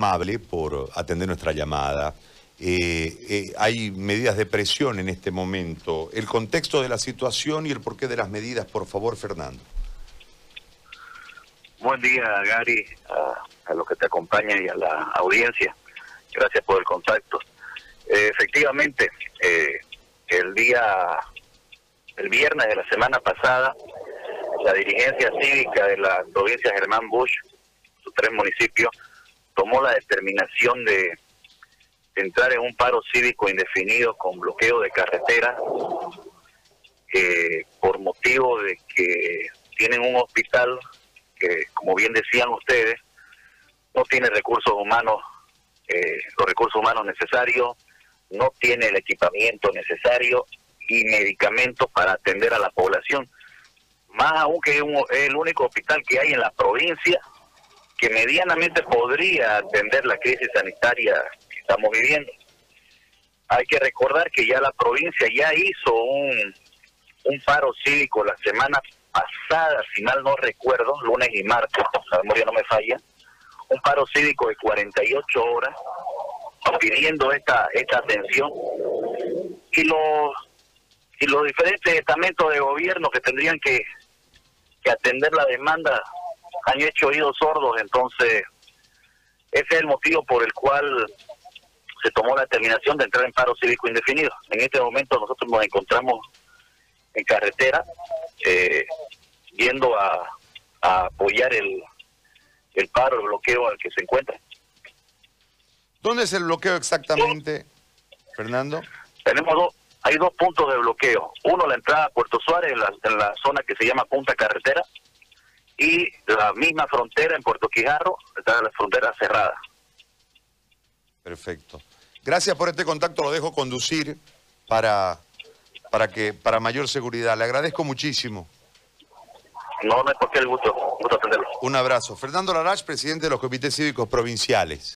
amable por atender nuestra llamada. Eh, eh, hay medidas de presión en este momento. El contexto de la situación y el porqué de las medidas, por favor, Fernando. Buen día, Gary, a, los que te acompañan y a la audiencia. Gracias por el contacto. Eh, efectivamente, el día, el viernes de la semana pasada, la dirigencia cívica de la provincia Germán Bush, sus tres municipios, tomó la determinación de entrar en un paro cívico indefinido con bloqueo de carretera por motivo de que tienen un hospital que, como bien decían ustedes, no tiene recursos humanos, eh, los recursos humanos necesarios, no tiene el equipamiento necesario y medicamentos para atender a la población. Más aún que es el único hospital que hay en la provincia que medianamente podría atender la crisis sanitaria que estamos viviendo. Hay que recordar que ya la provincia ya hizo un, un paro cívico la semana pasada, si mal no recuerdo, lunes y martes, la memoria no me falla, un paro cívico de 48 horas pidiendo esta esta atención y los y los diferentes estamentos de gobierno que tendrían que, que atender la demanda han hecho oídos sordos, entonces ese es el motivo por el cual se tomó la determinación de entrar en paro cívico indefinido. En este momento nosotros nos encontramos en carretera, eh, yendo a, apoyar el, el paro, el bloqueo al que se encuentra. ¿Dónde es el bloqueo exactamente, Fernando? Tenemos dos, hay dos puntos de bloqueo. Uno, la entrada a Puerto Suárez, en la zona que se llama Punta Carretera, y la misma frontera en Puerto Quijarro está la frontera cerrada. Perfecto. Gracias por este contacto, lo dejo conducir para, para, que, para mayor seguridad. Le agradezco muchísimo. No, no es porque el gusto, gusto atenderlo. Un abrazo. Fernando Larach, presidente de los comités cívicos provinciales.